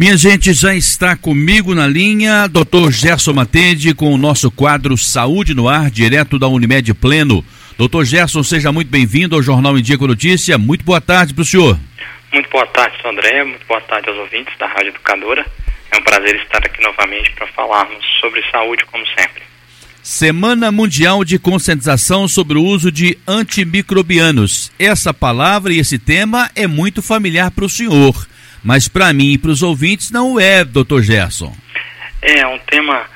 Minha gente, já está comigo na linha, Dr. Gerson Matende, com o nosso quadro Saúde no Ar, direto da Unimed Pleno. Doutor Gerson, seja muito bem-vindo ao Jornal Em Dia com Notícia. Muito boa tarde para o senhor. Muito boa tarde, Sr. André. Muito boa tarde aos ouvintes da Rádio Educadora. É um prazer estar aqui novamente para falarmos sobre saúde, como sempre. Semana Mundial de Conscientização sobre o uso de antimicrobianos. Essa palavra e esse tema é muito familiar para o senhor mas para mim e para os ouvintes não é, doutor Gerson. É, um tema,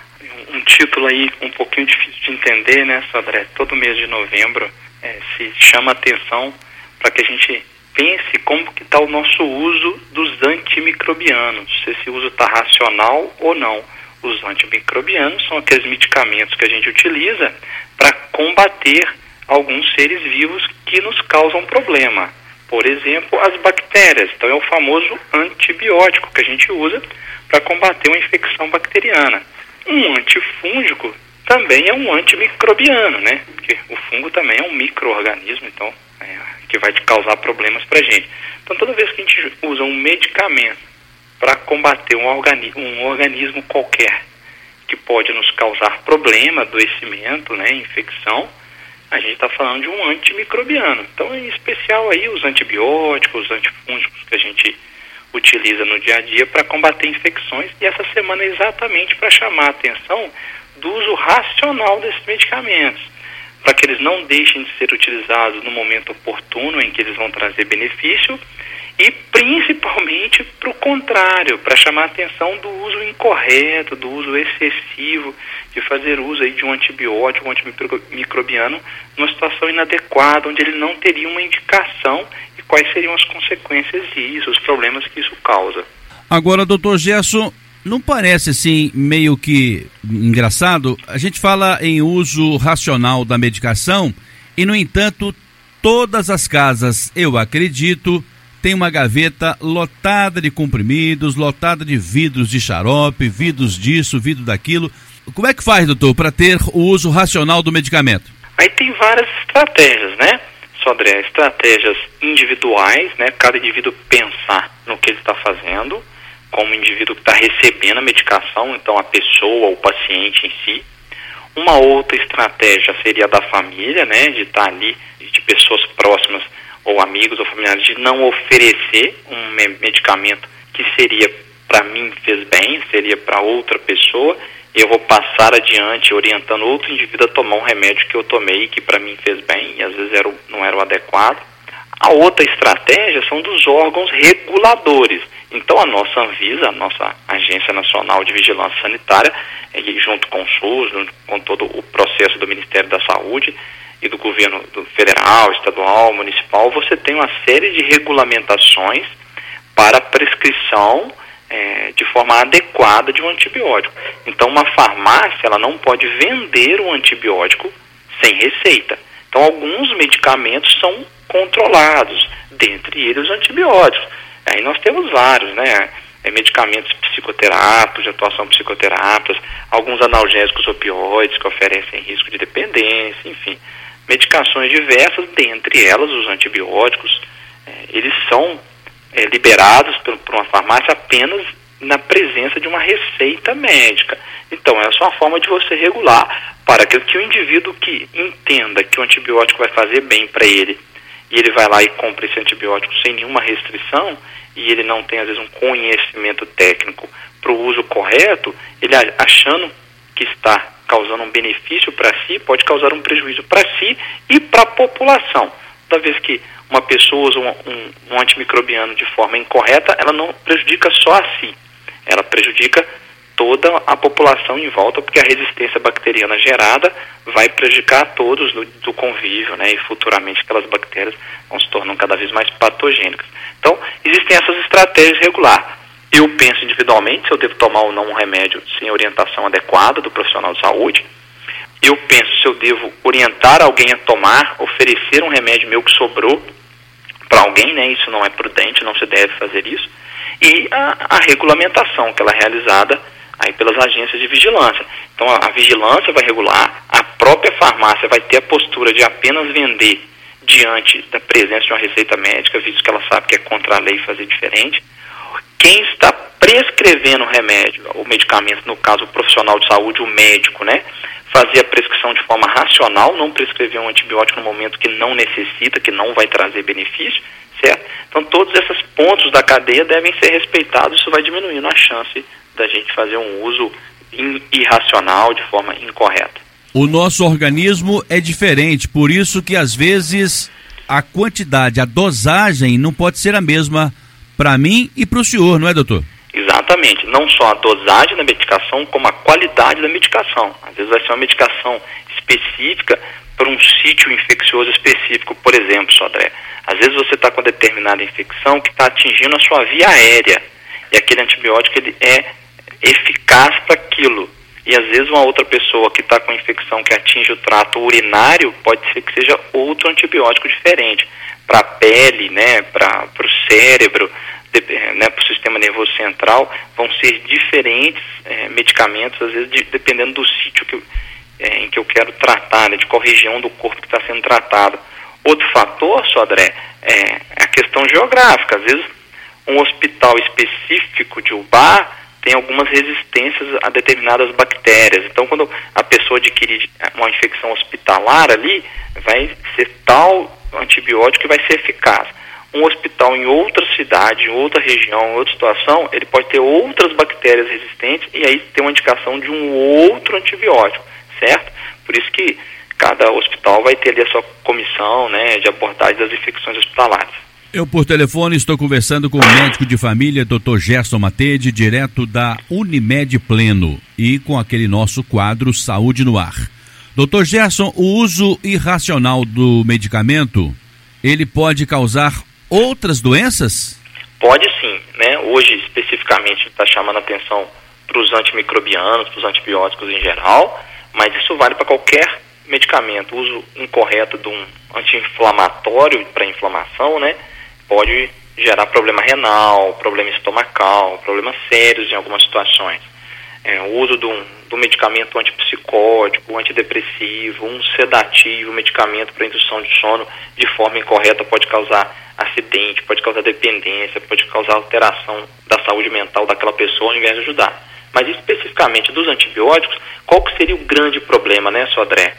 um título aí um pouquinho difícil de entender, né, Sodré? Todo mês de novembro é, se chama atenção para que a gente pense como que está o nosso uso dos antimicrobianos, se esse uso está racional ou não. Os antimicrobianos são aqueles medicamentos que a gente utiliza para combater alguns seres vivos que nos causam problema por exemplo, as bactérias. Então, é o famoso antibiótico que a gente usa para combater uma infecção bacteriana. Um antifúngico também é um antimicrobiano, né? Porque o fungo também é um microorganismo, então, é, que vai te causar problemas para a gente. Então, toda vez que a gente usa um medicamento para combater um, organi um organismo qualquer que pode nos causar problema, adoecimento, né, infecção, a gente está falando de um antimicrobiano. Então, em especial aí os antibióticos, os antifúngicos que a gente utiliza no dia a dia para combater infecções. E essa semana é exatamente para chamar a atenção do uso racional desses medicamentos, para que eles não deixem de ser utilizados no momento oportuno em que eles vão trazer benefício e principalmente para o contrário, para chamar a atenção do uso incorreto, do uso excessivo, de fazer uso aí de um antibiótico, um antimicrobiano, numa situação inadequada, onde ele não teria uma indicação e quais seriam as consequências disso, os problemas que isso causa. Agora, doutor Gerson, não parece assim meio que engraçado? A gente fala em uso racional da medicação e, no entanto, todas as casas, eu acredito, tem uma gaveta lotada de comprimidos, lotada de vidros de xarope, vidros disso, vidro daquilo. Como é que faz, doutor, para ter o uso racional do medicamento? Aí tem várias estratégias, né? Sodré, estratégias individuais, né? Cada indivíduo pensar no que ele está fazendo, como indivíduo que está recebendo a medicação, então a pessoa, o paciente em si. Uma outra estratégia seria da família, né? De estar tá ali, de pessoas próximas ou amigos ou familiares de não oferecer um medicamento que seria para mim fez bem, seria para outra pessoa, eu vou passar adiante orientando outro indivíduo a tomar um remédio que eu tomei que para mim fez bem e às vezes era, não era o adequado. A outra estratégia são dos órgãos reguladores. Então a nossa Anvisa, a nossa Agência Nacional de Vigilância Sanitária, junto com o SUS, junto com todo o processo do Ministério da Saúde, e do governo do federal, estadual, municipal, você tem uma série de regulamentações para prescrição é, de forma adequada de um antibiótico. Então, uma farmácia ela não pode vender um antibiótico sem receita. Então, alguns medicamentos são controlados, dentre eles os antibióticos. Aí nós temos vários, né? É, medicamentos psicoterápicos, de atuação psicoterápicos, alguns analgésicos opioides que oferecem risco de dependência, enfim medicações diversas, dentre elas os antibióticos, é, eles são é, liberados por, uma farmácia apenas na presença de uma receita médica. Então, essa é uma forma de você regular para que o indivíduo que entenda que o antibiótico vai fazer bem para ele e ele vai lá e compra esse antibiótico sem nenhuma restrição e ele não tem, às vezes, um conhecimento técnico para o uso correto, ele achando que está causando um benefício para si, pode causar um prejuízo para si e para a população. Toda vez que uma pessoa usa um, um, um, antimicrobiano de forma incorreta, ela não prejudica só a si, ela prejudica toda a população em volta, porque a resistência bacteriana gerada vai prejudicar a todos do, do convívio, né, e futuramente aquelas bactérias vão se tornando cada vez mais patogênicas. Então, existem essas estratégias regulares. Eu penso individualmente se eu devo tomar ou não um remédio sem orientação adequada do profissional de saúde. Eu penso se eu devo orientar alguém a tomar, oferecer um remédio meu que sobrou para alguém, né? Isso não é prudente, não se deve fazer isso. E a, a regulamentação que ela é realizada aí pelas agências de vigilância. Então a, a vigilância vai regular, a própria farmácia vai ter a postura de apenas vender diante da presença de uma receita médica, visto que ela sabe que é contra a lei fazer diferente quem está prescrevendo o remédio, o medicamento, no caso o profissional de saúde, o médico, né? Fazer a prescrição de forma racional, não prescrever um antibiótico no momento que não necessita, que não vai trazer benefício, certo? Então todos esses pontos da cadeia devem ser respeitados, isso vai diminuindo a chance da gente fazer um uso irracional, de forma incorreta. O nosso organismo é diferente, por isso que às vezes a quantidade, a dosagem não pode ser a mesma para mim e para o senhor, não é, doutor? Exatamente. Não só a dosagem da medicação, como a qualidade da medicação. Às vezes vai ser uma medicação específica para um sítio infeccioso específico, por exemplo, Sodré. Às vezes você está com determinada infecção que está atingindo a sua via aérea. E aquele antibiótico ele é eficaz para aquilo. E às vezes uma outra pessoa que está com infecção que atinge o trato urinário pode ser que seja outro antibiótico diferente. Para a pele, né, para o cérebro, né, para o sistema nervoso central, vão ser diferentes é, medicamentos, às vezes de, dependendo do sítio que, é, em que eu quero tratar, né, de qual região do corpo que está sendo tratado. Outro fator, Sodré, é, é a questão geográfica. Às vezes um hospital específico de UBA tem algumas resistências a determinadas bactérias. Então, quando a pessoa adquirir uma infecção hospitalar ali, vai ser tal antibiótico que vai ser eficaz. Um hospital em outra cidade, em outra região, em outra situação, ele pode ter outras bactérias resistentes e aí ter uma indicação de um outro antibiótico, certo? Por isso que cada hospital vai ter ali a sua comissão né, de abordagem das infecções hospitalares. Eu, por telefone, estou conversando com o médico de família, Dr. Gerson Matede, direto da Unimed Pleno, e com aquele nosso quadro Saúde no Ar. Doutor Gerson, o uso irracional do medicamento, ele pode causar outras doenças? Pode sim, né? Hoje, especificamente, está chamando atenção para os antimicrobianos, para os antibióticos em geral, mas isso vale para qualquer medicamento. O uso incorreto de um anti-inflamatório para inflamação, né? pode gerar problema renal, problema estomacal, problemas sérios em algumas situações. É, o uso de um, um medicamento antipsicótico, antidepressivo, um sedativo, um medicamento para indução de sono de forma incorreta pode causar acidente, pode causar dependência, pode causar alteração da saúde mental daquela pessoa ao invés de ajudar. Mas especificamente dos antibióticos, qual que seria o grande problema, né, Sodré?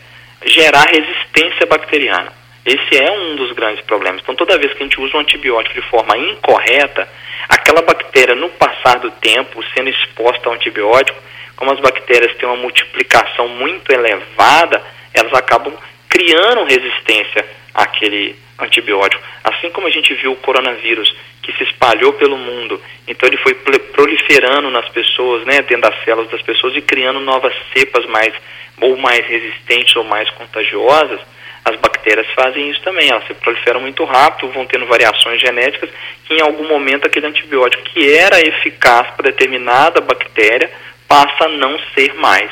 Gerar resistência bacteriana. Esse é um dos grandes problemas. Então, toda vez que a gente usa um antibiótico de forma incorreta, aquela bactéria, no passar do tempo, sendo exposta ao antibiótico, como as bactérias têm uma multiplicação muito elevada, elas acabam criando resistência àquele antibiótico. Assim como a gente viu o coronavírus, que se espalhou pelo mundo, então ele foi proliferando nas pessoas, né, dentro das células das pessoas e criando novas cepas mais ou mais resistentes ou mais contagiosas as bactérias fazem isso também, elas se proliferam muito rápido, vão tendo variações genéticas, que em algum momento aquele antibiótico que era eficaz para determinada bactéria passa a não ser mais.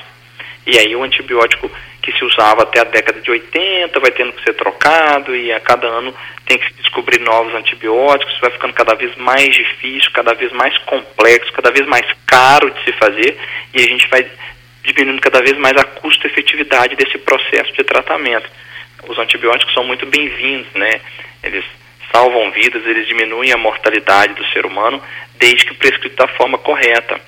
E aí o antibiótico que se usava até a década de 80 vai tendo que ser trocado e a cada ano tem que se descobrir novos antibióticos, vai ficando cada vez mais difícil, cada vez mais complexo, cada vez mais caro de se fazer e a gente vai diminuindo cada vez mais a custo-efetividade desse processo de tratamento os antibióticos são muito bem-vindos, né? Eles salvam vidas, eles diminuem a mortalidade do ser humano, desde que prescrito da forma correta.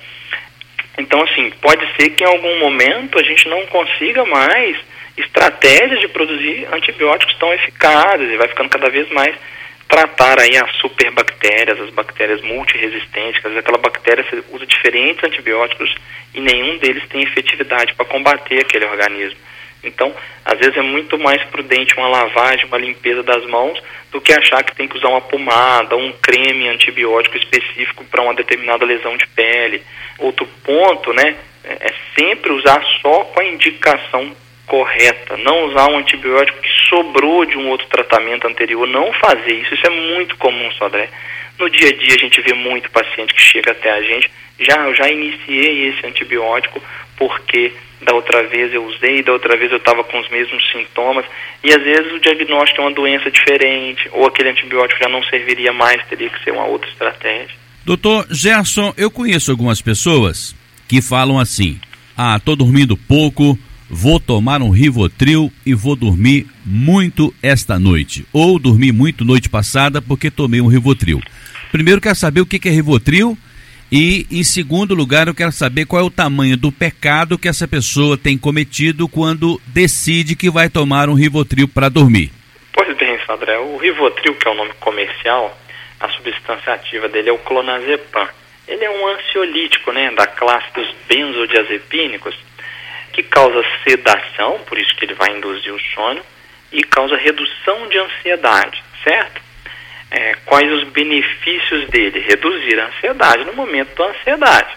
Então, assim, pode ser que em algum momento a gente não consiga mais estratégias de produzir antibióticos tão eficazes e vai ficando cada vez mais tratar aí as superbactérias, as bactérias multiresistentes, quer aquela bactéria usa diferentes antibióticos e nenhum deles tem efetividade para combater aquele organismo. Então, às vezes é muito mais prudente uma lavagem, uma limpeza das mãos, do que achar que tem que usar uma pomada, um creme antibiótico específico para uma determinada lesão de pele. Outro ponto, né, é sempre usar só com a indicação correta, não usar um antibiótico que sobrou de um outro tratamento anterior, não fazer isso, isso é muito comum, Sodré. No dia a dia a gente vê muito paciente que chega até a gente, já eu já iniciei esse antibiótico porque da outra vez eu usei, da outra vez eu estava com os mesmos sintomas, e às vezes o diagnóstico é uma doença diferente, ou aquele antibiótico já não serviria mais, teria que ser uma outra estratégia. Doutor Gerson, eu conheço algumas pessoas que falam assim: ah, tô dormindo pouco, vou tomar um Rivotril e vou dormir muito esta noite. Ou dormi muito noite passada porque tomei um Rivotril. Primeiro quero saber o que é Rivotril E, em segundo lugar, eu quero saber qual é o tamanho do pecado que essa pessoa tem cometido quando decide que vai tomar um Rivotril para dormir. Pois bem, André, o Rivotril, que é o nome comercial, a substância ativa dele é o clonazepam. Ele é um ansiolítico, né, da classe dos benzodiazepínicos, que causa sedação, por isso que ele vai induzir o sono, e causa redução de ansiedade, certo? É, quais os benefícios dele? Reduzir a ansiedade no momento da ansiedade.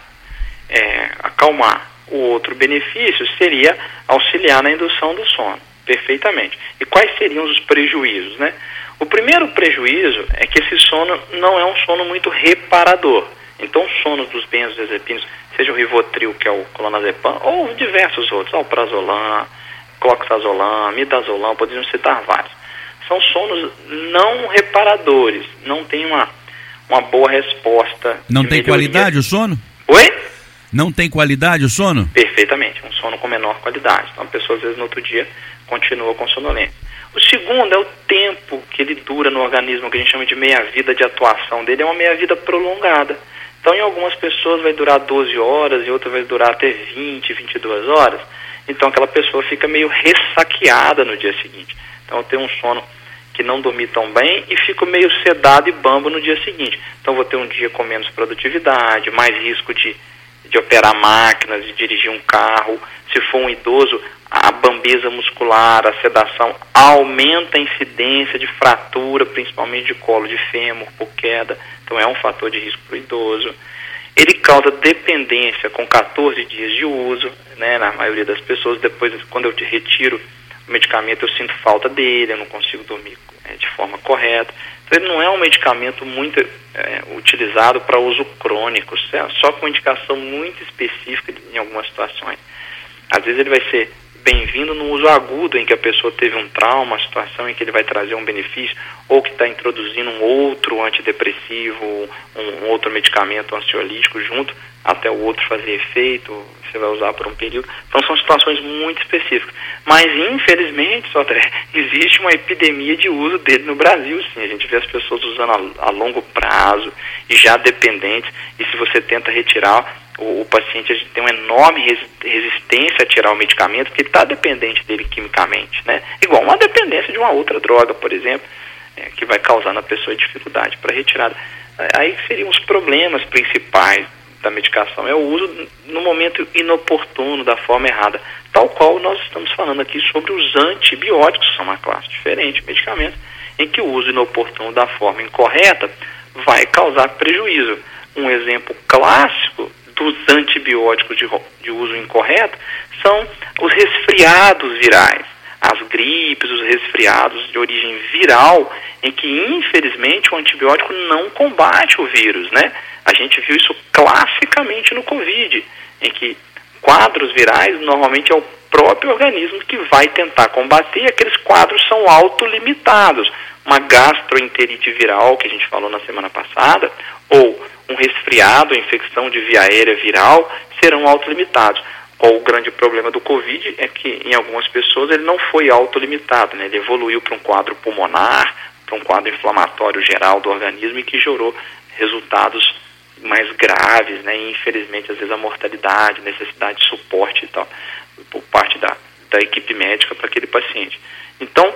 É, acalmar. O outro benefício seria auxiliar na indução do sono, perfeitamente. E quais seriam os prejuízos, né? O primeiro prejuízo é que esse sono não é um sono muito reparador. Então, o sono dos benzodiazepinos, seja o Rivotril, que é o clonazepam, ou diversos outros, alprazolam, cloxazolam, midazolam, poderiam citar vários. São sonos não reparadores, não tem uma, uma boa resposta. Não tem melhoria. qualidade o sono? Oi? Não tem qualidade o sono? Perfeitamente, um sono com menor qualidade. Então a pessoa às vezes no outro dia continua com sonolência. O segundo é o tempo que ele dura no organismo, que a gente chama de meia-vida de atuação dele, é uma meia-vida prolongada. Então, em algumas pessoas vai durar 12 horas, e outras vai durar até 20, 22 horas. Então, aquela pessoa fica meio ressaqueada no dia seguinte. Então, tem um sono que não dormi tão bem e fico meio sedado e bambo no dia seguinte. Então, vou ter um dia com menos produtividade, mais risco de, de operar máquinas, de dirigir um carro. Se for um idoso, a bambeza muscular, a sedação aumenta a incidência de fratura, principalmente de colo de fêmur por queda, então é um fator de risco para o idoso. Ele causa dependência com 14 dias de uso, né, na maioria das pessoas. Depois, quando eu te retiro o medicamento, eu sinto falta dele, eu não consigo dormir é, de forma correta. Então, ele não é um medicamento muito é, utilizado para uso crônico, só com indicação muito específica em algumas situações. Às vezes ele vai ser bem-vindo no uso agudo em que a pessoa teve um trauma, uma situação em que ele vai trazer um benefício, ou que está introduzindo um outro antidepressivo, um, outro medicamento ansiolítico junto, até o outro fazer efeito, você vai usar por um período. Então situações muito específicas. Mas infelizmente, André, existe uma epidemia de uso dele no Brasil, sim. A gente vê as pessoas usando a, a longo prazo e já dependentes, e se você tenta retirar o, o paciente tem uma enorme resistência a tirar o medicamento porque ele está dependente dele quimicamente, né? Igual uma dependência de uma outra droga, por exemplo, é, que vai causar na pessoa dificuldade para retirada. Aí seriam os problemas principais da medicação, é o uso no momento inoportuno, da forma errada, tal qual nós estamos falando aqui sobre os antibióticos, são uma classe diferente, medicamentos, em que o uso inoportuno da forma incorreta vai causar prejuízo. Um exemplo clássico dos antibióticos de, de uso incorreto são os resfriados virais, as gripes, os resfriados de origem viral, em que infelizmente o antibiótico não combate o vírus, né? A gente viu isso classicamente no Covid, em que quadros virais normalmente é o próprio organismo que vai tentar combater, e aqueles quadros são autolimitados. Uma gastroenterite viral, que a gente falou na semana passada, ou um resfriado, infecção de via aérea viral, serão autolimitados. Qual o grande problema do Covid é que em algumas pessoas ele não foi autolimitado, né? ele evoluiu para um quadro pulmonar, para um quadro inflamatório geral do organismo e que gerou resultados mais graves, né? E, infelizmente às vezes a mortalidade, necessidade de suporte e tal, por parte da, da equipe médica para aquele paciente. Então,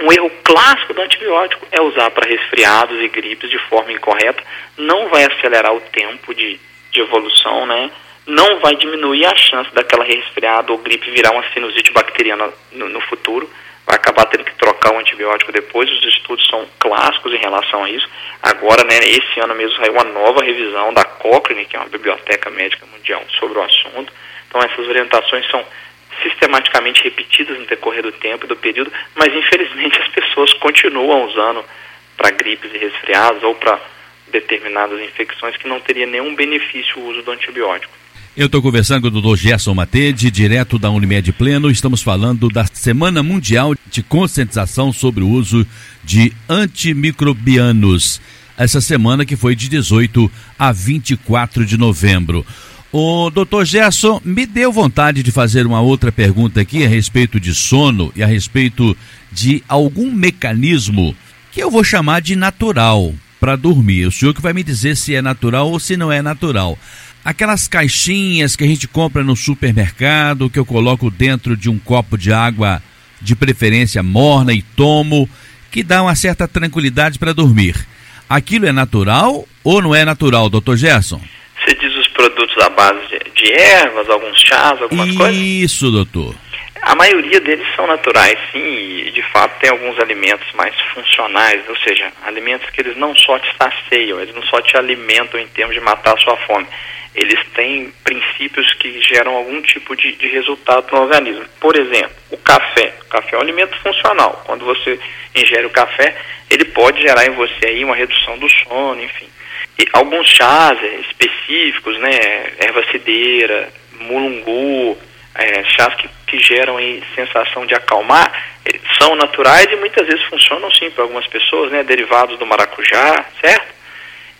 um erro clássico do antibiótico é usar para resfriados e gripes de forma incorreta, não vai acelerar o tempo de, de evolução, né? Não vai diminuir a chance daquela resfriado ou gripe virar uma sinusite bacteriana no, no futuro. Vai acabar tendo que trocar o antibiótico depois. Os estudos são clássicos em relação a isso. Agora, né, esse ano mesmo saiu uma nova revisão da Cochrane, que é uma biblioteca médica mundial, sobre o assunto. Então, essas orientações são sistematicamente repetidas no decorrer do tempo e do período, mas infelizmente as pessoas continuam usando para gripes e resfriados ou para determinadas infecções que não teria nenhum benefício o uso do antibiótico. Eu estou conversando com o doutor Gerson Matede, direto da Unimed Pleno. Estamos falando da Semana Mundial de Conscientização sobre o uso de antimicrobianos. Essa semana que foi de 18 a 24 de novembro. O doutor Gerson me deu vontade de fazer uma outra pergunta aqui a respeito de sono e a respeito de algum mecanismo que eu vou chamar de natural. para dormir. O senhor que vai me dizer se é natural ou se não é natural. Aquelas caixinhas que a gente compra no supermercado, que eu coloco dentro de um copo de água, de preferência morna, e tomo, que dá uma certa tranquilidade para dormir. Aquilo é natural ou não é natural, doutor Gerson? Você diz os produtos à base de, ervas, alguns chás, algumas Isso, coisas? Isso, doutor. A maioria deles são naturais, sim, e de fato tem alguns alimentos mais funcionais, ou seja, alimentos que eles não só te saciam, eles não só te alimentam em termos de matar a sua fome, eles têm princípios que geram algum tipo de, de resultado no organismo. Por exemplo, o café. O café é um alimento funcional. Quando você ingere o café, ele pode gerar em você aí uma redução do sono, enfim. E alguns chás é, específicos, né, erva cideira, mulungu, é, chás que, que geram aí sensação de acalmar, são naturais e muitas vezes funcionam sim para algumas pessoas, né, derivados do maracujá, certo?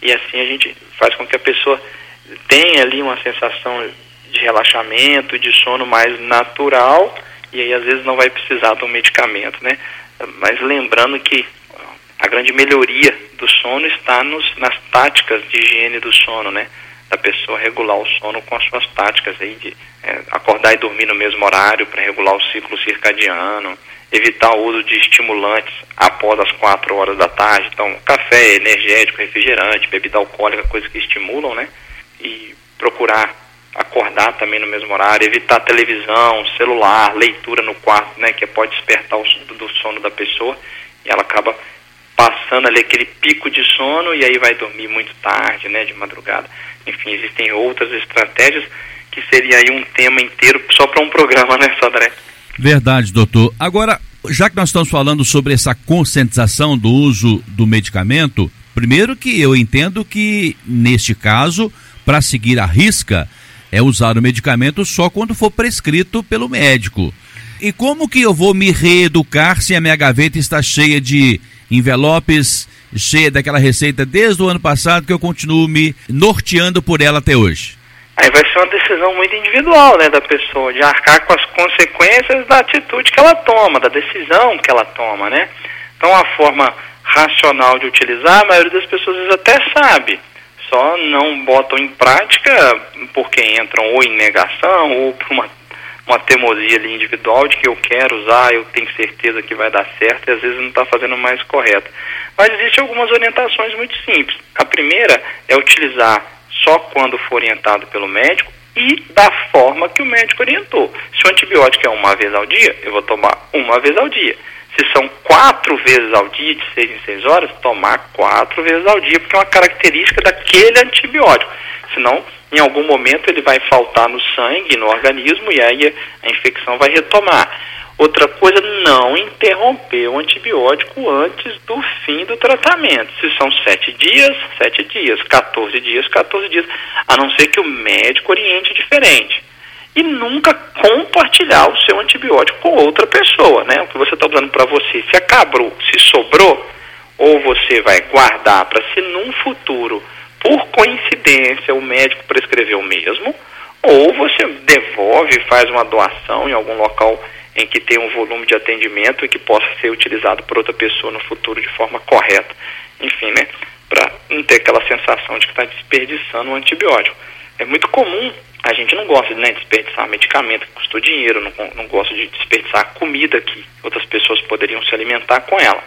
E assim a gente faz com que a pessoa tenha ali uma sensação de relaxamento, de sono mais natural, e aí às vezes não vai precisar de um medicamento, né? Mas lembrando que a grande melhoria do sono está nos, nas táticas de higiene do sono, né? da pessoa regular o sono com as suas táticas aí de é, acordar e dormir no mesmo horário para regular o ciclo circadiano, evitar o uso de estimulantes após as quatro horas da tarde, então café, energético, refrigerante, bebida alcoólica, coisas que estimulam, né? E procurar acordar também no mesmo horário, evitar televisão, celular, leitura no quarto, né? Que pode despertar o do sono da pessoa e ela acaba passando ali aquele pico de sono e aí vai dormir muito tarde, né, de madrugada. Enfim, existem outras estratégias que seria aí um tema inteiro só para um programa, né, Sodré? Verdade, doutor. Agora, já que nós estamos falando sobre essa conscientização do uso do medicamento, primeiro que eu entendo que, neste caso, para seguir a risca, é usar o medicamento só quando for prescrito pelo médico. E como que eu vou me reeducar se a minha gaveta está cheia de envelopes cheia daquela receita desde o ano passado que eu continuo me norteando por ela até hoje? Aí vai ser uma decisão muito individual, né, da pessoa, de arcar com as consequências da atitude que ela toma, da decisão que ela toma, né? Então, a forma racional de utilizar, a maioria das pessoas até sabe, só não botam em prática porque entram ou em negação ou por uma uma teimosia ali individual de que eu quero usar, eu tenho certeza que vai dar certo e às vezes não está fazendo mais correto. Mas existem algumas orientações muito simples. A primeira é utilizar só quando for orientado pelo médico e da forma que o médico orientou. Se o antibiótico é uma vez ao dia, eu vou tomar uma vez ao dia. Se são quatro vezes ao dia, de seis em seis horas, tomar quatro vezes ao dia, porque é uma característica daquele antibiótico. Senão, em algum momento, ele vai faltar no sangue, no organismo, e aí a infecção vai retomar. Outra coisa, não interromper o antibiótico antes do fim do tratamento. Se são sete dias, sete dias, 14 dias, 14 dias, a não ser que o médico oriente diferente. E nunca compartilhar o seu antibiótico com outra pessoa, né? O que você está usando para você, se acabou, se sobrou, ou você vai guardar para se num futuro por coincidência, o médico prescreveu o mesmo, ou você devolve, faz uma doação em algum local em que tem um volume de atendimento e que possa ser utilizado por outra pessoa no futuro de forma correta. Enfim, né? Para não ter aquela sensação de que está desperdiçando um antibiótico. É muito comum, a gente não gosta de né, desperdiçar medicamento que custou dinheiro, não, não gosta de desperdiçar comida que outras pessoas poderiam se alimentar com ela.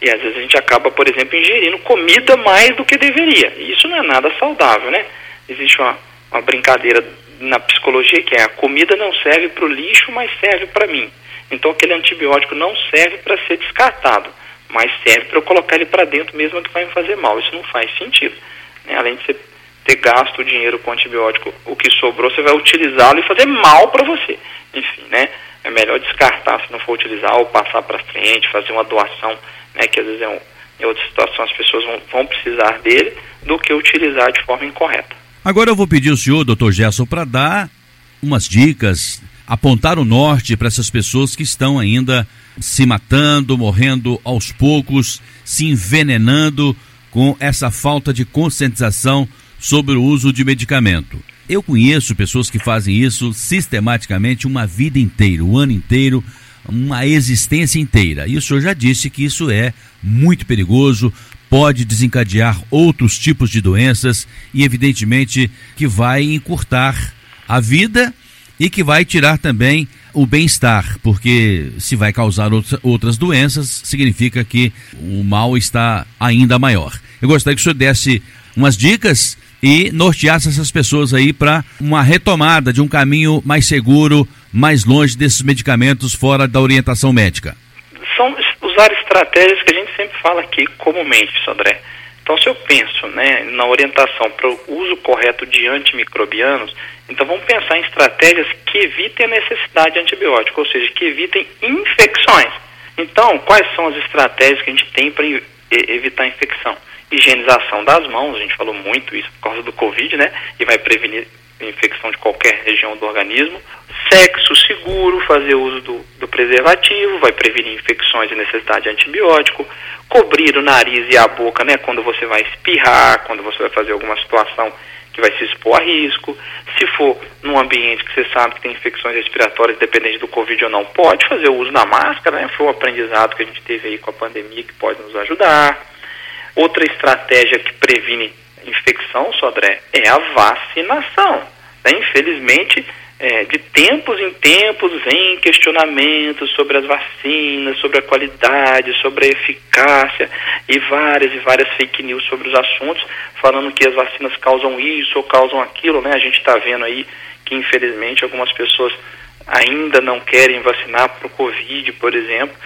E às vezes a gente acaba, por exemplo, ingerindo comida mais do que deveria. E isso não é nada saudável, né? Existe uma, uma brincadeira na psicologia que é a comida não serve para o lixo, mas serve para mim. Então aquele antibiótico não serve para ser descartado, mas serve para eu colocar ele para dentro mesmo que vai me fazer mal. Isso não faz sentido. Né? Além de você ter gasto o dinheiro com antibiótico, o que sobrou você vai utilizá-lo e fazer mal para você. Enfim, né? É melhor descartar se não for utilizar ou passar para frente, fazer uma doação né, que às vezes é um, em outras situações as pessoas vão, vão precisar dele, do que utilizar de forma incorreta. Agora eu vou pedir ao senhor, doutor Gerson, para dar umas dicas, apontar o norte para essas pessoas que estão ainda se matando, morrendo aos poucos, se envenenando com essa falta de conscientização sobre o uso de medicamento. Eu conheço pessoas que fazem isso sistematicamente uma vida inteira, o ano inteiro, uma existência inteira. E o senhor já disse que isso é muito perigoso, pode desencadear outros tipos de doenças e, evidentemente, que vai encurtar a vida e que vai tirar também o bem-estar, porque se vai causar outras doenças, significa que o mal está ainda maior. Eu gostaria que o senhor desse umas dicas e norteasse essas pessoas aí para uma retomada de um caminho mais seguro, mais longe desses medicamentos fora da orientação médica. São usar estratégias que a gente sempre fala aqui comumente, Sodré. Então, se eu penso né, na orientação para o uso correto de antimicrobianos, então vamos pensar em estratégias que evitem a necessidade de antibiótico, ou seja, que evitem infecções. Então, quais são as estratégias que a gente tem para evitar infecção? Higienização das mãos, a gente falou muito isso por causa do Covid, né? E vai prevenir infecção de qualquer região do organismo. Sexo seguro, fazer uso do, do preservativo, vai prevenir infecções e necessidade de antibiótico. Cobrir o nariz e a boca, né? Quando você vai espirrar, quando você vai fazer alguma situação que vai se expor a risco. Se for num ambiente que você sabe que tem infecções respiratórias, dependente do Covid ou não, pode fazer o uso da máscara, né? Foi um aprendizado que a gente teve aí com a pandemia que pode nos ajudar. Outra estratégia que previne infecção, Sodré, é a vacinação. Né? Infelizmente, é, de tempos em tempos vem questionamentos sobre as vacinas, sobre a qualidade, sobre a eficácia e várias e várias fake news sobre os assuntos, falando que as vacinas causam isso ou causam aquilo, né? A gente está vendo aí que infelizmente algumas pessoas ainda não querem vacinar para o Covid, por exemplo,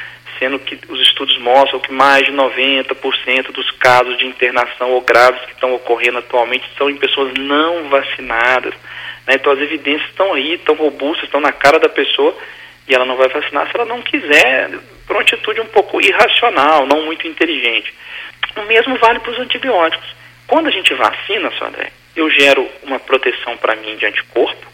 sendo que os estudos mostram que mais de 90% dos casos de internação ou graves que estão ocorrendo atualmente são em pessoas não vacinadas. Né? Então as evidências estão aí, estão robustas, estão na cara da pessoa e ela não vai vacinar se ela não quiser, por uma atitude um pouco irracional, não muito inteligente. O mesmo vale para os antibióticos. Quando a gente vacina, André, eu gero uma proteção para mim de anticorpo,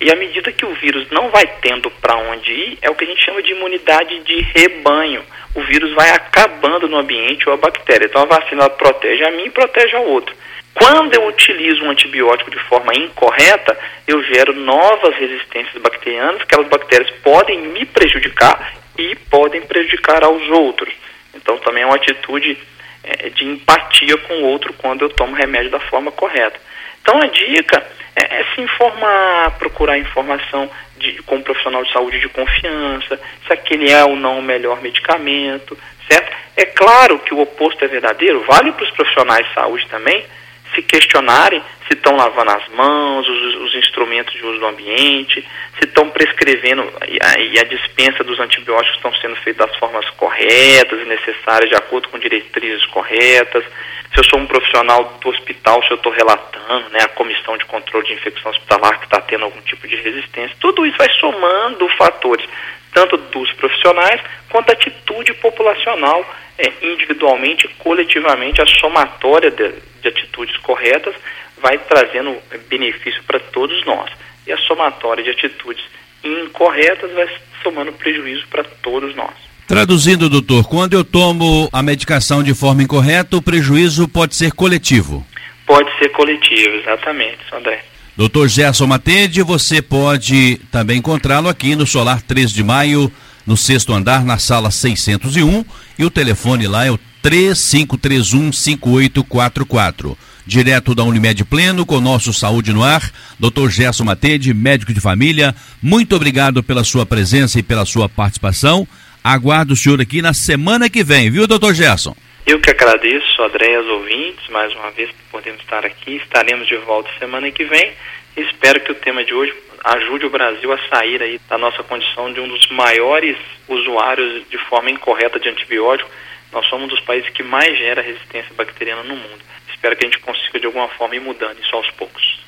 e à medida que o vírus não vai tendo para onde ir, é o que a gente chama de imunidade de rebanho. O vírus vai acabando no ambiente ou a bactéria. Então a vacina protege a mim e protege ao outro. Quando eu utilizo um antibiótico de forma incorreta, eu gero novas resistências bacterianas, aquelas bactérias podem me prejudicar e podem prejudicar aos outros. Então também é uma atitude é, de empatia com o outro quando eu tomo remédio da forma correta. Então a dica é, é se informar, procurar informação de, com um profissional de saúde de confiança, se aquele é ou não o melhor medicamento, certo? É claro que o oposto é verdadeiro, vale para os profissionais de saúde também, se questionarem se estão lavando as mãos, os, os, instrumentos de uso do ambiente, se estão prescrevendo e a, e a, dispensa dos antibióticos estão sendo feitas das formas corretas e necessárias, de acordo com diretrizes corretas. Se eu sou um profissional do hospital, se eu estou relatando, né, a comissão de controle de infecção hospitalar que está tendo algum tipo de resistência, tudo isso vai somando fatores, tanto dos profissionais quanto da atitude populacional é, individualmente, coletivamente, a somatória de, de atitudes corretas vai trazendo benefício para todos nós. E a somatória de atitudes incorretas vai somando prejuízo para todos nós. Traduzindo, doutor, quando eu tomo a medicação de forma incorreta, o prejuízo pode ser coletivo? Pode ser coletivo, exatamente, André. Doutor Gerson Matede, você pode também encontrá-lo aqui no Solar 3 de Maio, no sexto andar, na sala 601, e o telefone lá é o 3531-5844. Direto da Unimed Pleno, com nosso Saúde no Ar, Dr. Gerson Matede, médico de família, muito obrigado pela sua presença e pela sua participação. Aguardo o senhor aqui na semana que vem, viu, doutor Gerson? Eu que agradeço, André, aos ouvintes, mais uma vez por podermos estar aqui. Estaremos de volta semana que vem. Espero que o tema de hoje ajude o Brasil a sair aí da nossa condição de um dos maiores usuários de forma incorreta de antibiótico. Nós somos um dos países que mais gera resistência bacteriana no mundo. Espero que a gente consiga de alguma forma ir mudando isso aos poucos.